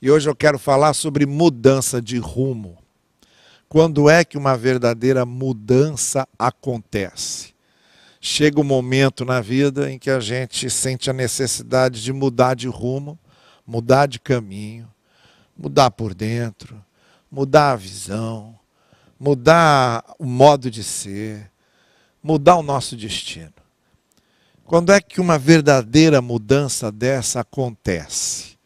E hoje eu quero falar sobre mudança de rumo. Quando é que uma verdadeira mudança acontece? Chega um momento na vida em que a gente sente a necessidade de mudar de rumo, mudar de caminho, mudar por dentro, mudar a visão, mudar o modo de ser, mudar o nosso destino. Quando é que uma verdadeira mudança dessa acontece?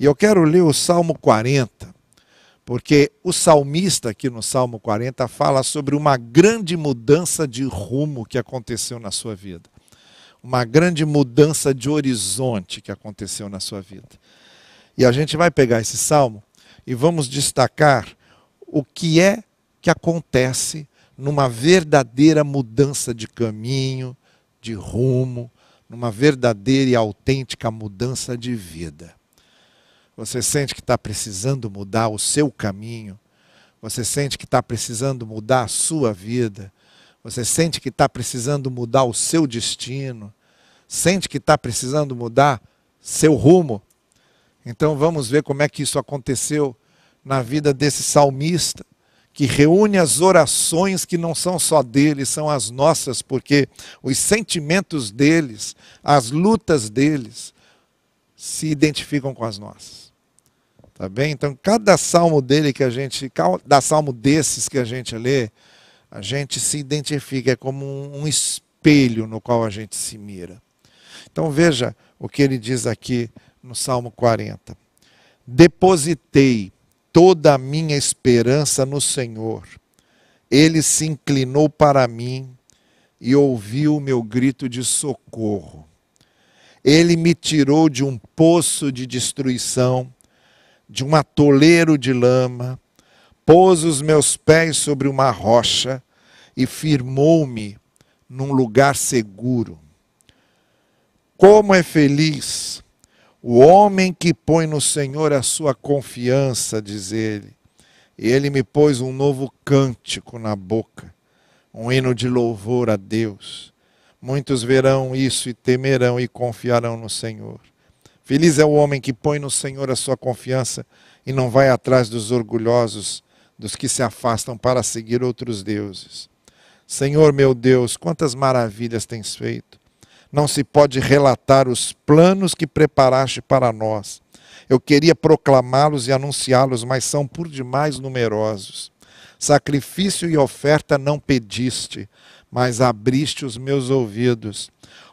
E eu quero ler o Salmo 40, porque o salmista aqui no Salmo 40 fala sobre uma grande mudança de rumo que aconteceu na sua vida. Uma grande mudança de horizonte que aconteceu na sua vida. E a gente vai pegar esse salmo e vamos destacar o que é que acontece numa verdadeira mudança de caminho, de rumo, numa verdadeira e autêntica mudança de vida. Você sente que está precisando mudar o seu caminho, você sente que está precisando mudar a sua vida, você sente que está precisando mudar o seu destino, sente que está precisando mudar seu rumo. Então vamos ver como é que isso aconteceu na vida desse salmista que reúne as orações que não são só dele, são as nossas, porque os sentimentos deles, as lutas deles, se identificam com as nossas. Tá bem? Então, cada salmo dele que a gente, cada salmo desses que a gente lê, a gente se identifica, é como um espelho no qual a gente se mira. Então, veja o que ele diz aqui no Salmo 40. Depositei toda a minha esperança no Senhor. Ele se inclinou para mim e ouviu o meu grito de socorro. Ele me tirou de um poço de destruição, de um atoleiro de lama, pôs os meus pés sobre uma rocha e firmou-me num lugar seguro. Como é feliz o homem que põe no Senhor a sua confiança, diz ele, e ele me pôs um novo cântico na boca, um hino de louvor a Deus. Muitos verão isso e temerão e confiarão no Senhor. Feliz é o homem que põe no Senhor a sua confiança e não vai atrás dos orgulhosos, dos que se afastam para seguir outros deuses. Senhor meu Deus, quantas maravilhas tens feito não se pode relatar os planos que preparaste para nós. Eu queria proclamá-los e anunciá-los, mas são por demais numerosos. Sacrifício e oferta não pediste, mas abriste os meus ouvidos.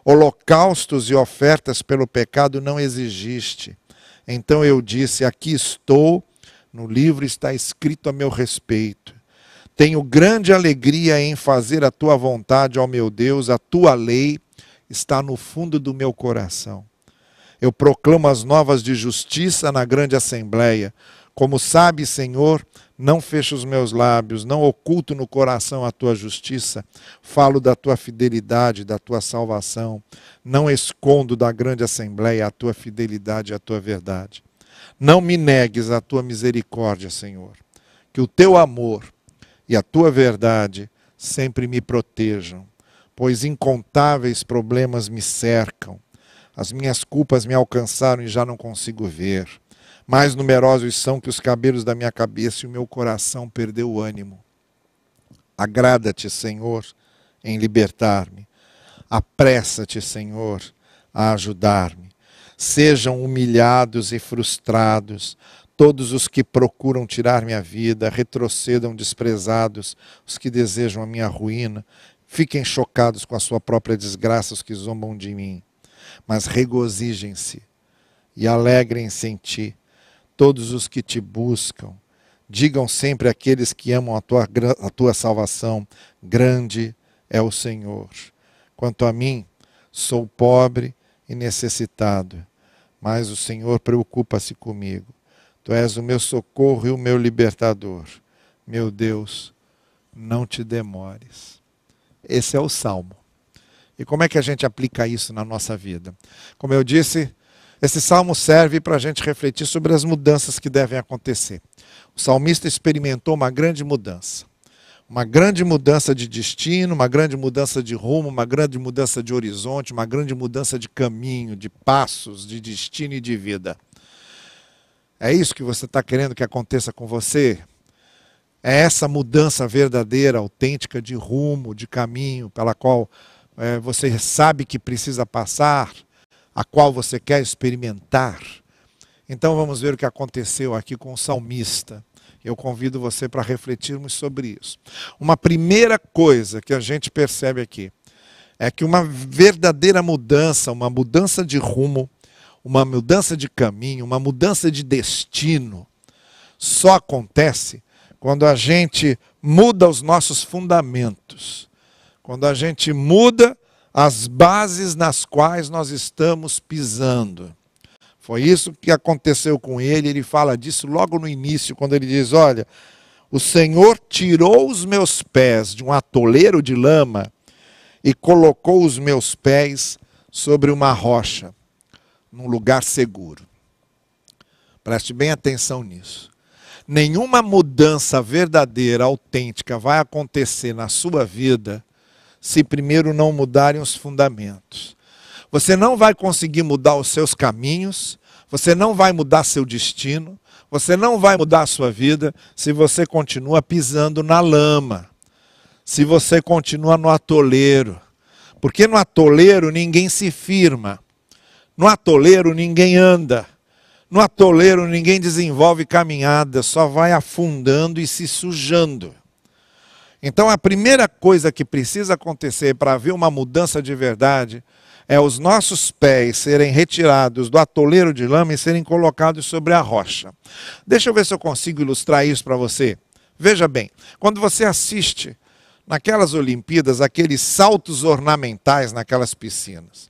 Holocaustos e ofertas pelo pecado não exigiste. Então eu disse: Aqui estou, no livro está escrito a meu respeito. Tenho grande alegria em fazer a tua vontade, ó meu Deus, a tua lei está no fundo do meu coração. Eu proclamo as novas de justiça na grande assembleia. Como sabe, Senhor, não fecho os meus lábios, não oculto no coração a tua justiça. Falo da tua fidelidade, da tua salvação. Não escondo da grande assembleia a tua fidelidade e a tua verdade. Não me negues a tua misericórdia, Senhor. Que o teu amor e a tua verdade sempre me protejam pois incontáveis problemas me cercam. As minhas culpas me alcançaram e já não consigo ver. Mais numerosos são que os cabelos da minha cabeça e o meu coração perdeu o ânimo. Agrada-te, Senhor, em libertar-me. Apressa-te, Senhor, a ajudar-me. Sejam humilhados e frustrados todos os que procuram tirar minha vida, retrocedam desprezados os que desejam a minha ruína Fiquem chocados com a sua própria desgraça os que zombam de mim, mas regozijem-se e alegrem-se em ti todos os que te buscam. Digam sempre àqueles que amam a tua, a tua salvação: grande é o Senhor. Quanto a mim, sou pobre e necessitado, mas o Senhor preocupa-se comigo. Tu és o meu socorro e o meu libertador. Meu Deus, não te demores. Esse é o salmo. E como é que a gente aplica isso na nossa vida? Como eu disse, esse salmo serve para a gente refletir sobre as mudanças que devem acontecer. O salmista experimentou uma grande mudança. Uma grande mudança de destino, uma grande mudança de rumo, uma grande mudança de horizonte, uma grande mudança de caminho, de passos, de destino e de vida. É isso que você está querendo que aconteça com você? É essa mudança verdadeira, autêntica de rumo, de caminho, pela qual é, você sabe que precisa passar, a qual você quer experimentar? Então vamos ver o que aconteceu aqui com o salmista. Eu convido você para refletirmos sobre isso. Uma primeira coisa que a gente percebe aqui é que uma verdadeira mudança, uma mudança de rumo, uma mudança de caminho, uma mudança de destino, só acontece quando a gente muda os nossos fundamentos, quando a gente muda as bases nas quais nós estamos pisando. Foi isso que aconteceu com ele, ele fala disso logo no início, quando ele diz: Olha, o Senhor tirou os meus pés de um atoleiro de lama e colocou os meus pés sobre uma rocha, num lugar seguro. Preste bem atenção nisso. Nenhuma mudança verdadeira, autêntica, vai acontecer na sua vida se primeiro não mudarem os fundamentos. Você não vai conseguir mudar os seus caminhos, você não vai mudar seu destino, você não vai mudar a sua vida se você continua pisando na lama, se você continua no atoleiro. Porque no atoleiro ninguém se firma, no atoleiro ninguém anda, no atoleiro ninguém desenvolve caminhada, só vai afundando e se sujando. Então a primeira coisa que precisa acontecer para haver uma mudança de verdade é os nossos pés serem retirados do atoleiro de lama e serem colocados sobre a rocha. Deixa eu ver se eu consigo ilustrar isso para você. Veja bem, quando você assiste naquelas Olimpíadas aqueles saltos ornamentais naquelas piscinas,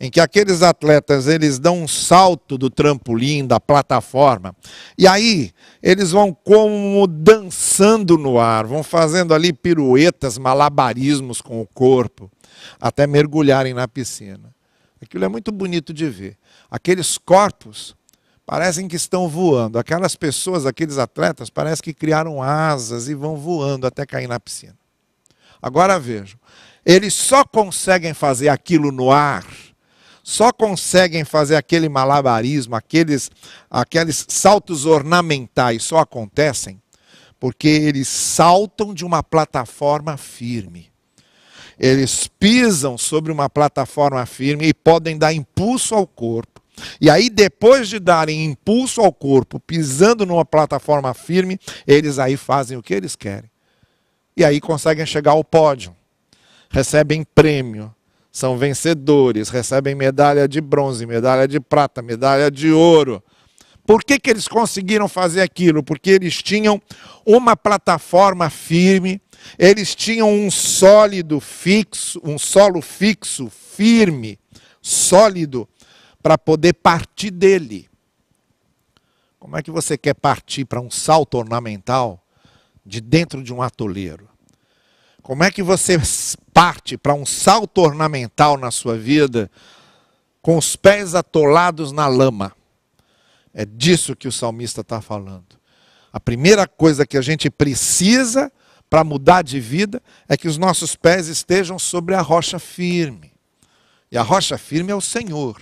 em que aqueles atletas eles dão um salto do trampolim, da plataforma, e aí eles vão como dançando no ar, vão fazendo ali piruetas, malabarismos com o corpo até mergulharem na piscina. Aquilo é muito bonito de ver. Aqueles corpos parecem que estão voando. Aquelas pessoas, aqueles atletas, parece que criaram asas e vão voando até cair na piscina. Agora vejam, eles só conseguem fazer aquilo no ar, só conseguem fazer aquele malabarismo, aqueles, aqueles saltos ornamentais só acontecem porque eles saltam de uma plataforma firme. Eles pisam sobre uma plataforma firme e podem dar impulso ao corpo. E aí, depois de darem impulso ao corpo, pisando numa plataforma firme, eles aí fazem o que eles querem. E aí conseguem chegar ao pódio. Recebem prêmio, são vencedores, recebem medalha de bronze, medalha de prata, medalha de ouro. Por que, que eles conseguiram fazer aquilo? Porque eles tinham uma plataforma firme, eles tinham um sólido fixo, um solo fixo, firme, sólido, para poder partir dele. Como é que você quer partir para um salto ornamental de dentro de um atoleiro? Como é que você parte para um salto ornamental na sua vida com os pés atolados na lama? É disso que o salmista está falando. A primeira coisa que a gente precisa para mudar de vida é que os nossos pés estejam sobre a rocha firme. E a rocha firme é o Senhor.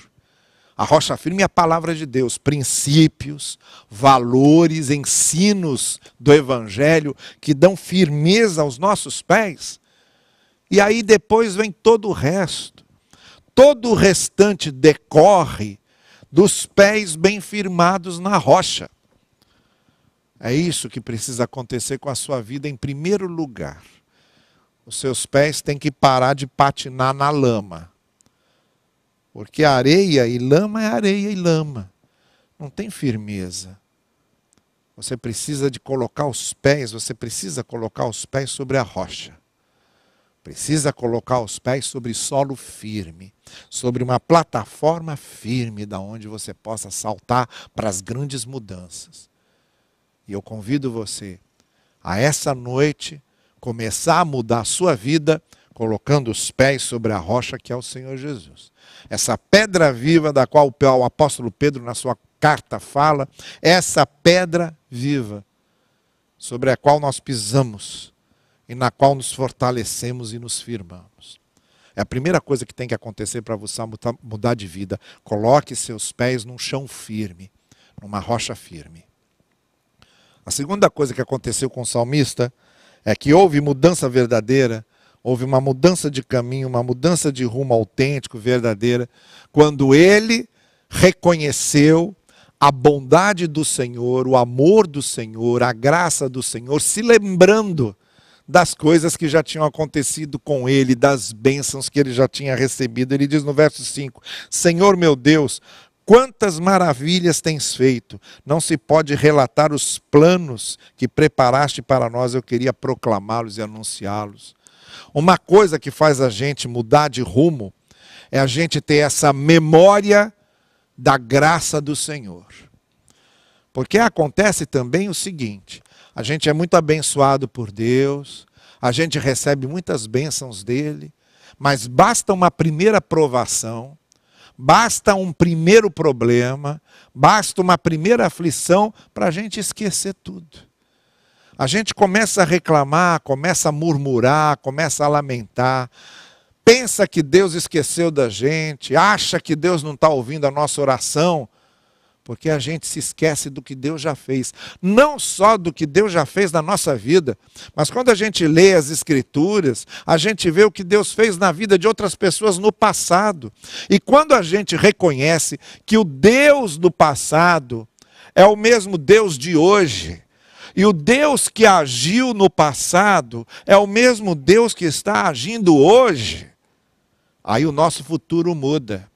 A rocha firme é a palavra de Deus, princípios, valores, ensinos do Evangelho que dão firmeza aos nossos pés. E aí depois vem todo o resto. Todo o restante decorre dos pés bem firmados na rocha. É isso que precisa acontecer com a sua vida em primeiro lugar. Os seus pés têm que parar de patinar na lama. Porque areia e lama é areia e lama. Não tem firmeza. Você precisa de colocar os pés, você precisa colocar os pés sobre a rocha. Precisa colocar os pés sobre solo firme, sobre uma plataforma firme da onde você possa saltar para as grandes mudanças. E eu convido você a essa noite começar a mudar a sua vida colocando os pés sobre a rocha que é o Senhor Jesus. Essa pedra viva da qual o apóstolo Pedro na sua carta fala, essa pedra viva sobre a qual nós pisamos e na qual nos fortalecemos e nos firmamos. É a primeira coisa que tem que acontecer para você mudar de vida. Coloque seus pés num chão firme, numa rocha firme. A segunda coisa que aconteceu com o salmista é que houve mudança verdadeira, houve uma mudança de caminho, uma mudança de rumo autêntico, verdadeira, quando ele reconheceu a bondade do Senhor, o amor do Senhor, a graça do Senhor, se lembrando das coisas que já tinham acontecido com ele, das bênçãos que ele já tinha recebido. Ele diz no verso 5: Senhor meu Deus, quantas maravilhas tens feito! Não se pode relatar os planos que preparaste para nós, eu queria proclamá-los e anunciá-los. Uma coisa que faz a gente mudar de rumo é a gente ter essa memória da graça do Senhor. Porque acontece também o seguinte: a gente é muito abençoado por Deus, a gente recebe muitas bênçãos dele, mas basta uma primeira provação, basta um primeiro problema, basta uma primeira aflição para a gente esquecer tudo. A gente começa a reclamar, começa a murmurar, começa a lamentar, pensa que Deus esqueceu da gente, acha que Deus não está ouvindo a nossa oração, porque a gente se esquece do que Deus já fez. Não só do que Deus já fez na nossa vida, mas quando a gente lê as Escrituras, a gente vê o que Deus fez na vida de outras pessoas no passado. E quando a gente reconhece que o Deus do passado é o mesmo Deus de hoje, e o Deus que agiu no passado é o mesmo Deus que está agindo hoje, aí o nosso futuro muda.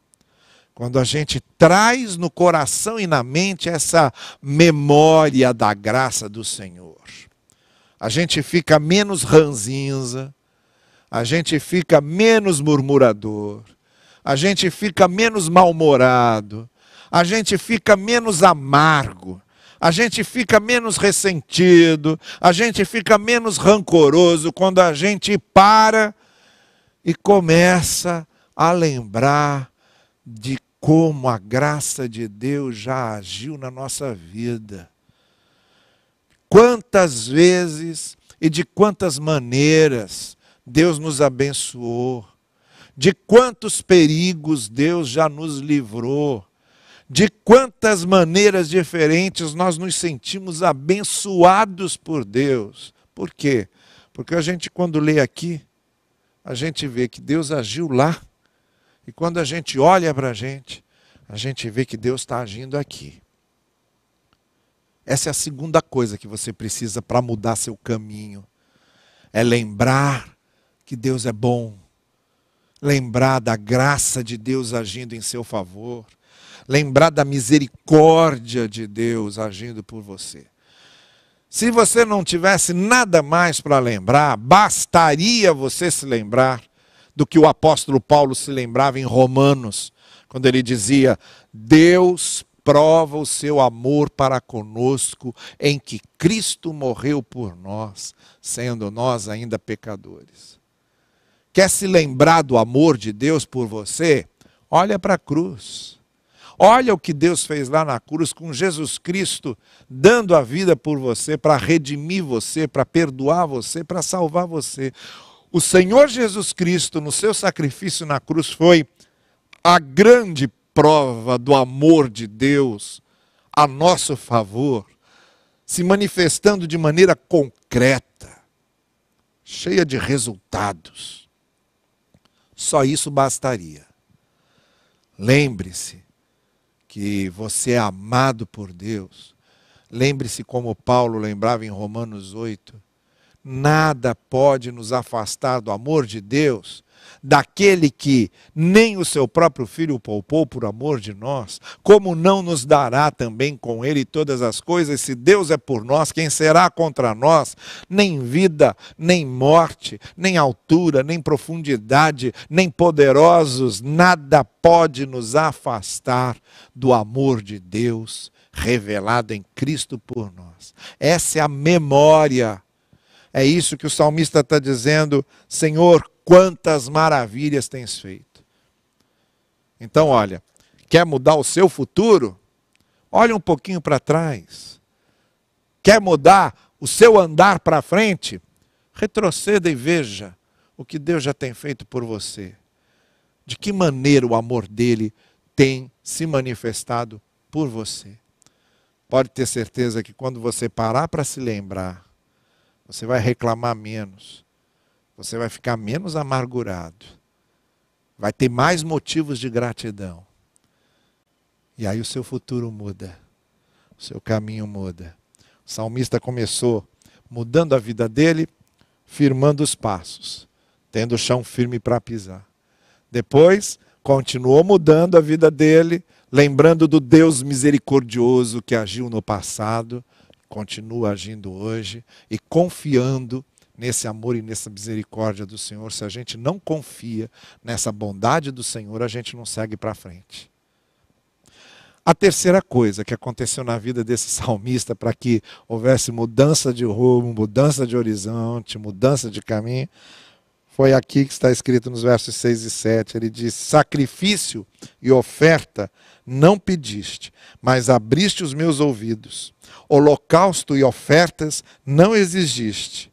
Quando a gente traz no coração e na mente essa memória da graça do Senhor, a gente fica menos ranzinza, a gente fica menos murmurador, a gente fica menos mal-humorado, a gente fica menos amargo, a gente fica menos ressentido, a gente fica menos rancoroso quando a gente para e começa a lembrar de como a graça de Deus já agiu na nossa vida. Quantas vezes e de quantas maneiras Deus nos abençoou, de quantos perigos Deus já nos livrou, de quantas maneiras diferentes nós nos sentimos abençoados por Deus. Por quê? Porque a gente, quando lê aqui, a gente vê que Deus agiu lá e quando a gente olha para a gente, a gente vê que Deus está agindo aqui. Essa é a segunda coisa que você precisa para mudar seu caminho. É lembrar que Deus é bom. Lembrar da graça de Deus agindo em seu favor. Lembrar da misericórdia de Deus agindo por você. Se você não tivesse nada mais para lembrar, bastaria você se lembrar do que o apóstolo Paulo se lembrava em Romanos, quando ele dizia: Deus prova o seu amor para conosco em que Cristo morreu por nós, sendo nós ainda pecadores. Quer se lembrar do amor de Deus por você? Olha para a cruz. Olha o que Deus fez lá na cruz com Jesus Cristo dando a vida por você, para redimir você, para perdoar você, para salvar você. O Senhor Jesus Cristo, no seu sacrifício na cruz, foi a grande prova do amor de Deus a nosso favor, se manifestando de maneira concreta, cheia de resultados. Só isso bastaria. Lembre-se que você é amado por Deus. Lembre-se como Paulo lembrava em Romanos 8, nada pode nos afastar do amor de Deus, daquele que nem o seu próprio filho poupou por amor de nós, como não nos dará também com ele todas as coisas? Se Deus é por nós, quem será contra nós? Nem vida, nem morte, nem altura, nem profundidade, nem poderosos, nada pode nos afastar do amor de Deus revelado em Cristo por nós. Essa é a memória é isso que o salmista está dizendo: Senhor, quantas maravilhas tens feito. Então, olha, quer mudar o seu futuro? Olha um pouquinho para trás. Quer mudar o seu andar para frente? Retroceda e veja o que Deus já tem feito por você. De que maneira o amor dele tem se manifestado por você. pode ter certeza que quando você parar para se lembrar, você vai reclamar menos, você vai ficar menos amargurado, vai ter mais motivos de gratidão. E aí o seu futuro muda, o seu caminho muda. O salmista começou mudando a vida dele, firmando os passos, tendo o chão firme para pisar. Depois, continuou mudando a vida dele, lembrando do Deus misericordioso que agiu no passado, continua agindo hoje e confiando nesse amor e nessa misericórdia do Senhor. Se a gente não confia nessa bondade do Senhor, a gente não segue para frente. A terceira coisa que aconteceu na vida desse salmista para que houvesse mudança de rumo, mudança de horizonte, mudança de caminho, foi aqui que está escrito nos versos 6 e 7. Ele diz: Sacrifício e oferta não pediste, mas abriste os meus ouvidos. Holocausto e ofertas não exigiste.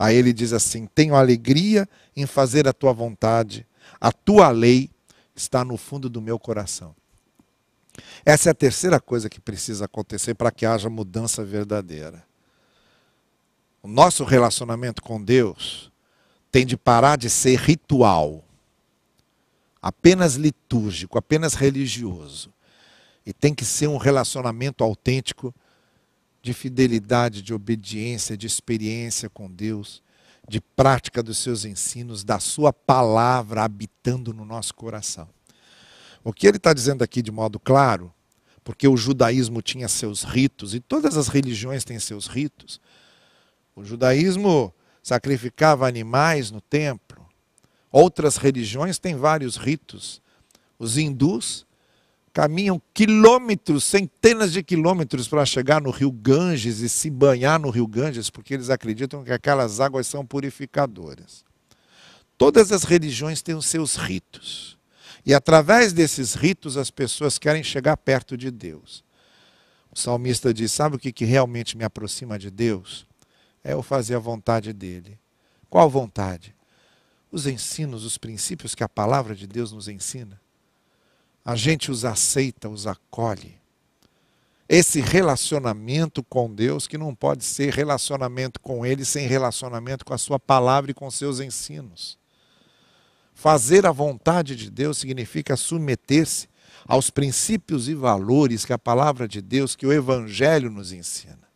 Aí ele diz assim: Tenho alegria em fazer a tua vontade, a tua lei está no fundo do meu coração. Essa é a terceira coisa que precisa acontecer para que haja mudança verdadeira. O nosso relacionamento com Deus tem de parar de ser ritual, apenas litúrgico, apenas religioso. E tem que ser um relacionamento autêntico de fidelidade, de obediência, de experiência com Deus, de prática dos seus ensinos, da sua palavra habitando no nosso coração. O que ele está dizendo aqui de modo claro, porque o judaísmo tinha seus ritos, e todas as religiões têm seus ritos. O judaísmo sacrificava animais no templo. Outras religiões têm vários ritos. Os hindus caminham quilômetros, centenas de quilômetros para chegar no rio Ganges e se banhar no rio Ganges, porque eles acreditam que aquelas águas são purificadoras. Todas as religiões têm os seus ritos. E através desses ritos as pessoas querem chegar perto de Deus. O salmista diz: Sabe o que, que realmente me aproxima de Deus? É eu fazer a vontade dele. Qual vontade? Os ensinos, os princípios que a palavra de Deus nos ensina. A gente os aceita, os acolhe. Esse relacionamento com Deus, que não pode ser relacionamento com Ele sem relacionamento com a Sua palavra e com seus ensinos. Fazer a vontade de Deus significa submeter-se aos princípios e valores que a palavra de Deus, que o Evangelho nos ensina.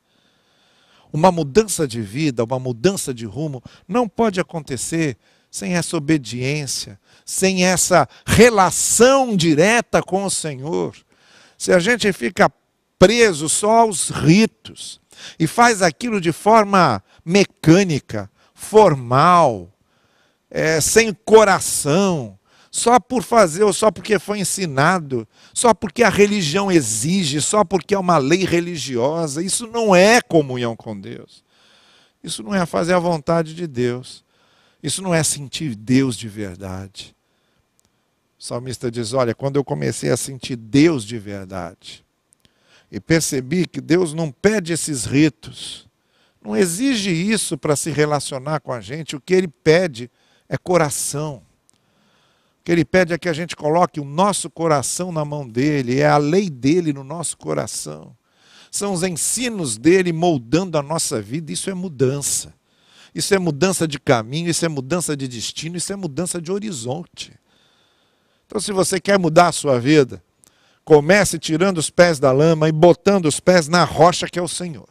Uma mudança de vida, uma mudança de rumo, não pode acontecer sem essa obediência, sem essa relação direta com o Senhor. Se a gente fica preso só aos ritos e faz aquilo de forma mecânica, formal, é, sem coração, só por fazer ou só porque foi ensinado, só porque a religião exige, só porque é uma lei religiosa. Isso não é comunhão com Deus. Isso não é fazer a vontade de Deus. Isso não é sentir Deus de verdade. O salmista diz: Olha, quando eu comecei a sentir Deus de verdade, e percebi que Deus não pede esses ritos, não exige isso para se relacionar com a gente, o que ele pede é coração. O que ele pede é que a gente coloque o nosso coração na mão dele, é a lei dele no nosso coração. São os ensinos dele moldando a nossa vida, isso é mudança. Isso é mudança de caminho, isso é mudança de destino, isso é mudança de horizonte. Então, se você quer mudar a sua vida, comece tirando os pés da lama e botando os pés na rocha que é o Senhor,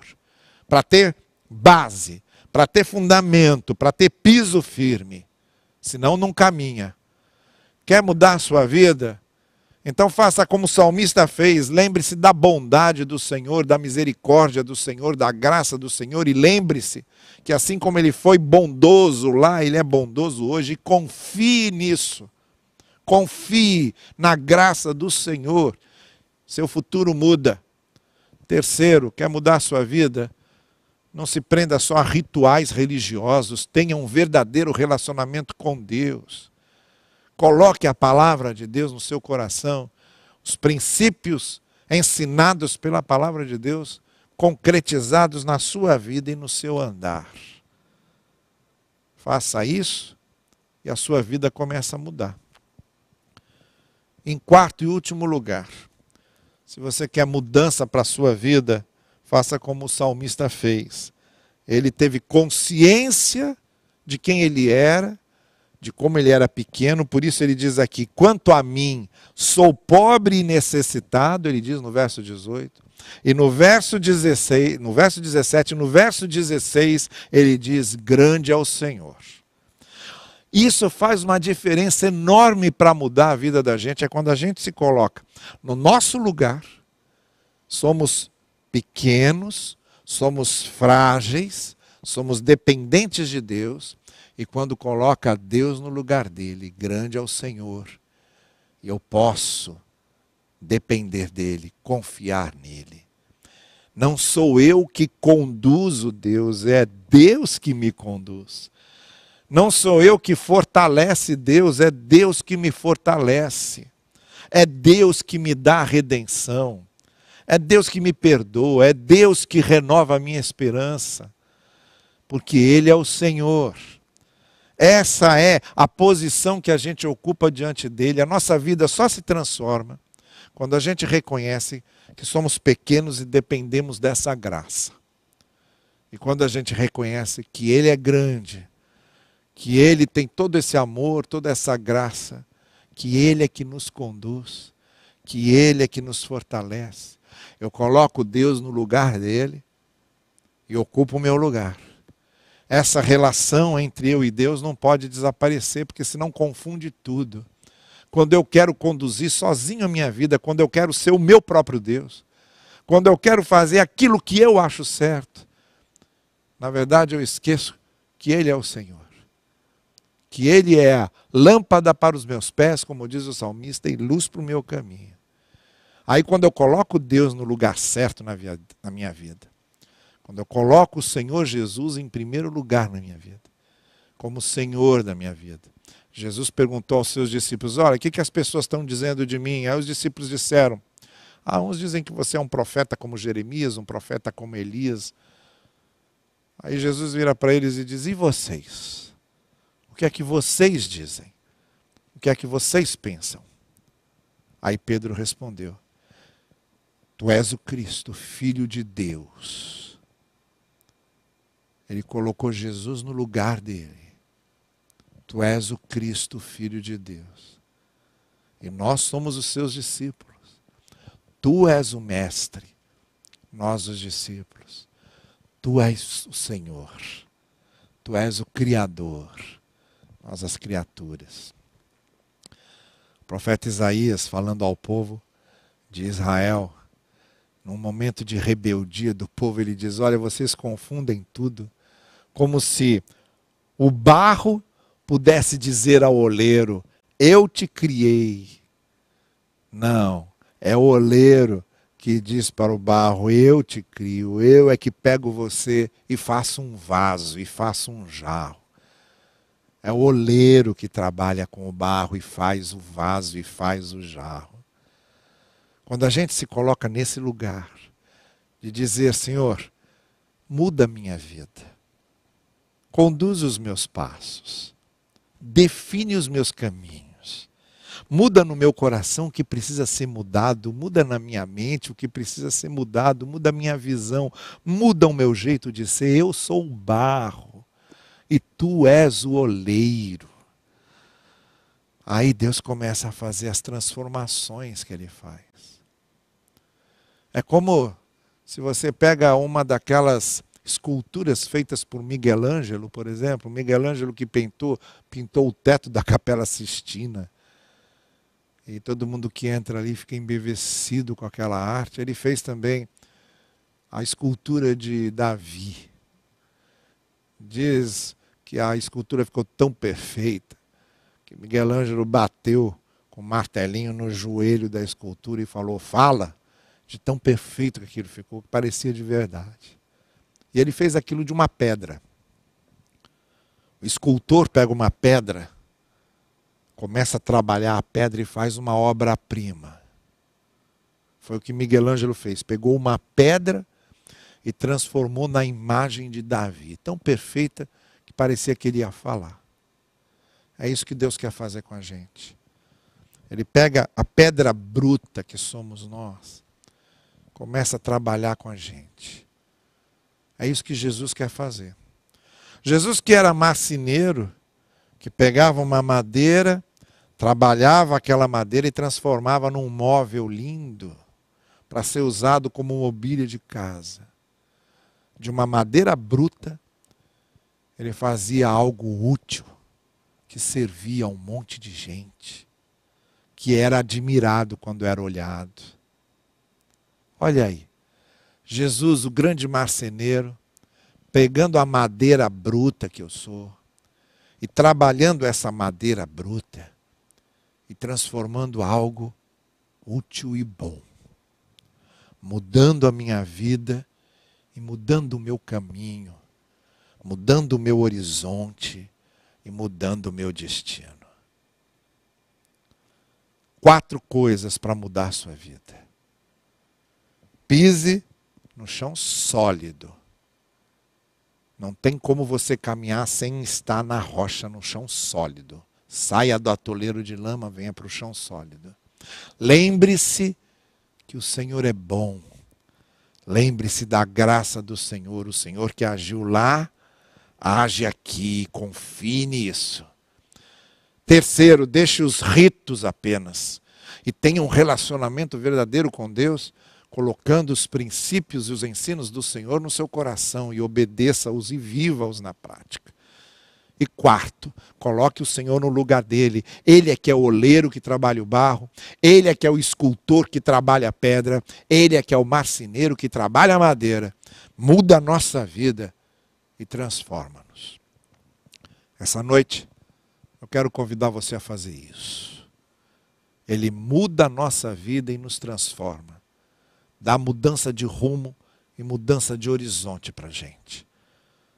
para ter base, para ter fundamento, para ter piso firme senão não caminha. Quer mudar a sua vida? Então faça como o salmista fez, lembre-se da bondade do Senhor, da misericórdia do Senhor, da graça do Senhor, e lembre-se que assim como ele foi bondoso lá, ele é bondoso hoje, confie nisso. Confie na graça do Senhor. Seu futuro muda. Terceiro, quer mudar a sua vida? Não se prenda só a rituais religiosos, tenha um verdadeiro relacionamento com Deus. Coloque a palavra de Deus no seu coração, os princípios ensinados pela palavra de Deus, concretizados na sua vida e no seu andar. Faça isso e a sua vida começa a mudar. Em quarto e último lugar, se você quer mudança para a sua vida, faça como o salmista fez. Ele teve consciência de quem ele era, de como ele era pequeno, por isso ele diz aqui: quanto a mim, sou pobre e necessitado, ele diz no verso 18. E no verso 16, no verso 17, no verso 16, ele diz: grande é o Senhor. Isso faz uma diferença enorme para mudar a vida da gente, é quando a gente se coloca no nosso lugar. Somos pequenos, somos frágeis, somos dependentes de Deus, e quando coloca Deus no lugar dele, grande é o Senhor, e eu posso depender dele, confiar nele. Não sou eu que conduzo Deus, é Deus que me conduz. Não sou eu que fortalece Deus, é Deus que me fortalece. É Deus que me dá a redenção. É Deus que me perdoa, é Deus que renova a minha esperança. Porque Ele é o Senhor. Essa é a posição que a gente ocupa diante dele. A nossa vida só se transforma quando a gente reconhece que somos pequenos e dependemos dessa graça. E quando a gente reconhece que Ele é grande, que Ele tem todo esse amor, toda essa graça, que Ele é que nos conduz, que Ele é que nos fortalece. Eu coloco Deus no lugar dele e ocupo o meu lugar. Essa relação entre eu e Deus não pode desaparecer, porque senão confunde tudo quando eu quero conduzir sozinho a minha vida, quando eu quero ser o meu próprio Deus, quando eu quero fazer aquilo que eu acho certo, na verdade eu esqueço que Ele é o Senhor, que Ele é a lâmpada para os meus pés, como diz o salmista, e luz para o meu caminho. Aí, quando eu coloco Deus no lugar certo na, minha vida, quando eu coloco o Senhor Jesus em primeiro lugar na minha vida, como Senhor da minha vida, Jesus perguntou aos seus discípulos: Olha, o que, que as pessoas estão dizendo de mim? Aí os discípulos disseram: Ah, uns dizem que você é um profeta como Jeremias, um profeta como Elias. Aí Jesus vira para eles e diz: E vocês? O que é que vocês dizem? O que é que vocês pensam? Aí Pedro respondeu: Tu és o Cristo, filho de Deus. Ele colocou Jesus no lugar dele. Tu és o Cristo, Filho de Deus. E nós somos os seus discípulos. Tu és o Mestre, nós os discípulos. Tu és o Senhor. Tu és o Criador, nós as criaturas. O profeta Isaías, falando ao povo de Israel, num momento de rebeldia do povo, ele diz: Olha, vocês confundem tudo, como se o barro pudesse dizer ao oleiro: Eu te criei. Não, é o oleiro que diz para o barro: Eu te crio, eu é que pego você e faço um vaso e faço um jarro. É o oleiro que trabalha com o barro e faz o vaso e faz o jarro. Quando a gente se coloca nesse lugar de dizer: Senhor, muda a minha vida, conduz os meus passos define os meus caminhos. Muda no meu coração o que precisa ser mudado, muda na minha mente o que precisa ser mudado, muda a minha visão, muda o meu jeito de ser. Eu sou o barro e tu és o oleiro. Aí Deus começa a fazer as transformações que ele faz. É como se você pega uma daquelas esculturas feitas por Miguel Ângelo, por exemplo, Miguel Ângelo que pintou, pintou o teto da Capela Sistina. E todo mundo que entra ali fica embevecido com aquela arte. Ele fez também a escultura de Davi. Diz que a escultura ficou tão perfeita que Miguel Ângelo bateu com um martelinho no joelho da escultura e falou: Fala, de tão perfeito que aquilo ficou, que parecia de verdade. E ele fez aquilo de uma pedra. O escultor pega uma pedra, começa a trabalhar a pedra e faz uma obra-prima. Foi o que Miguel Ângelo fez. Pegou uma pedra e transformou na imagem de Davi, tão perfeita que parecia que ele ia falar. É isso que Deus quer fazer com a gente. Ele pega a pedra bruta que somos nós, começa a trabalhar com a gente É isso que Jesus quer fazer. Jesus, que era marceneiro, que pegava uma madeira, trabalhava aquela madeira e transformava num móvel lindo para ser usado como mobília de casa. De uma madeira bruta, ele fazia algo útil que servia a um monte de gente, que era admirado quando era olhado. Olha aí, Jesus, o grande marceneiro, pegando a madeira bruta que eu sou e trabalhando essa madeira bruta e transformando algo útil e bom, mudando a minha vida e mudando o meu caminho, mudando o meu horizonte e mudando o meu destino. Quatro coisas para mudar a sua vida. Pise no chão sólido não tem como você caminhar sem estar na rocha, no chão sólido. Saia do atoleiro de lama, venha para o chão sólido. Lembre-se que o Senhor é bom. Lembre-se da graça do Senhor. O Senhor que agiu lá, age aqui. Confie nisso. Terceiro, deixe os ritos apenas. E tenha um relacionamento verdadeiro com Deus colocando os princípios e os ensinos do Senhor no seu coração e obedeça-os e viva-os na prática. E quarto, coloque o Senhor no lugar dele. Ele é que é o oleiro que trabalha o barro, ele é que é o escultor que trabalha a pedra, ele é que é o marceneiro que trabalha a madeira. Muda a nossa vida e transforma-nos. Essa noite, eu quero convidar você a fazer isso. Ele muda a nossa vida e nos transforma dá mudança de rumo e mudança de horizonte para a gente.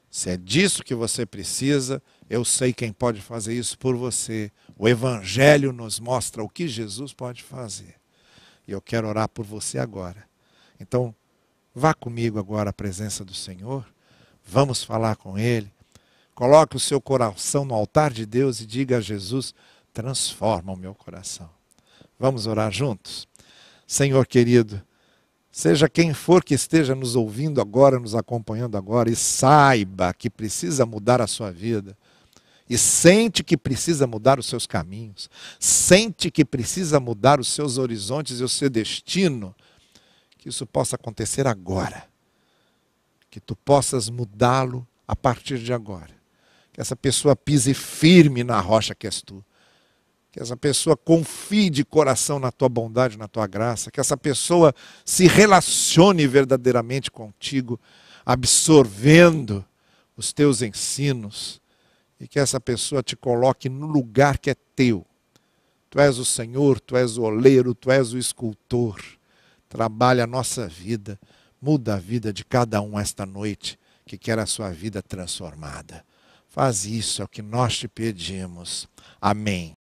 Se é disso que você precisa, eu sei quem pode fazer isso por você. O Evangelho nos mostra o que Jesus pode fazer. E eu quero orar por você agora. Então, vá comigo agora à presença do Senhor. Vamos falar com Ele. Coloque o seu coração no altar de Deus e diga a Jesus: transforma o meu coração. Vamos orar juntos? Senhor querido, Seja quem for que esteja nos ouvindo agora, nos acompanhando agora, e saiba que precisa mudar a sua vida, e sente que precisa mudar os seus caminhos, sente que precisa mudar os seus horizontes e o seu destino, que isso possa acontecer agora. Que tu possas mudá-lo a partir de agora. Que essa pessoa pise firme na rocha que és tu que essa pessoa confie de coração na tua bondade, na tua graça, que essa pessoa se relacione verdadeiramente contigo, absorvendo os teus ensinos, e que essa pessoa te coloque no lugar que é teu. Tu és o Senhor, tu és o oleiro, tu és o escultor. Trabalha a nossa vida, muda a vida de cada um esta noite que quer a sua vida transformada. Faz isso, é o que nós te pedimos. Amém.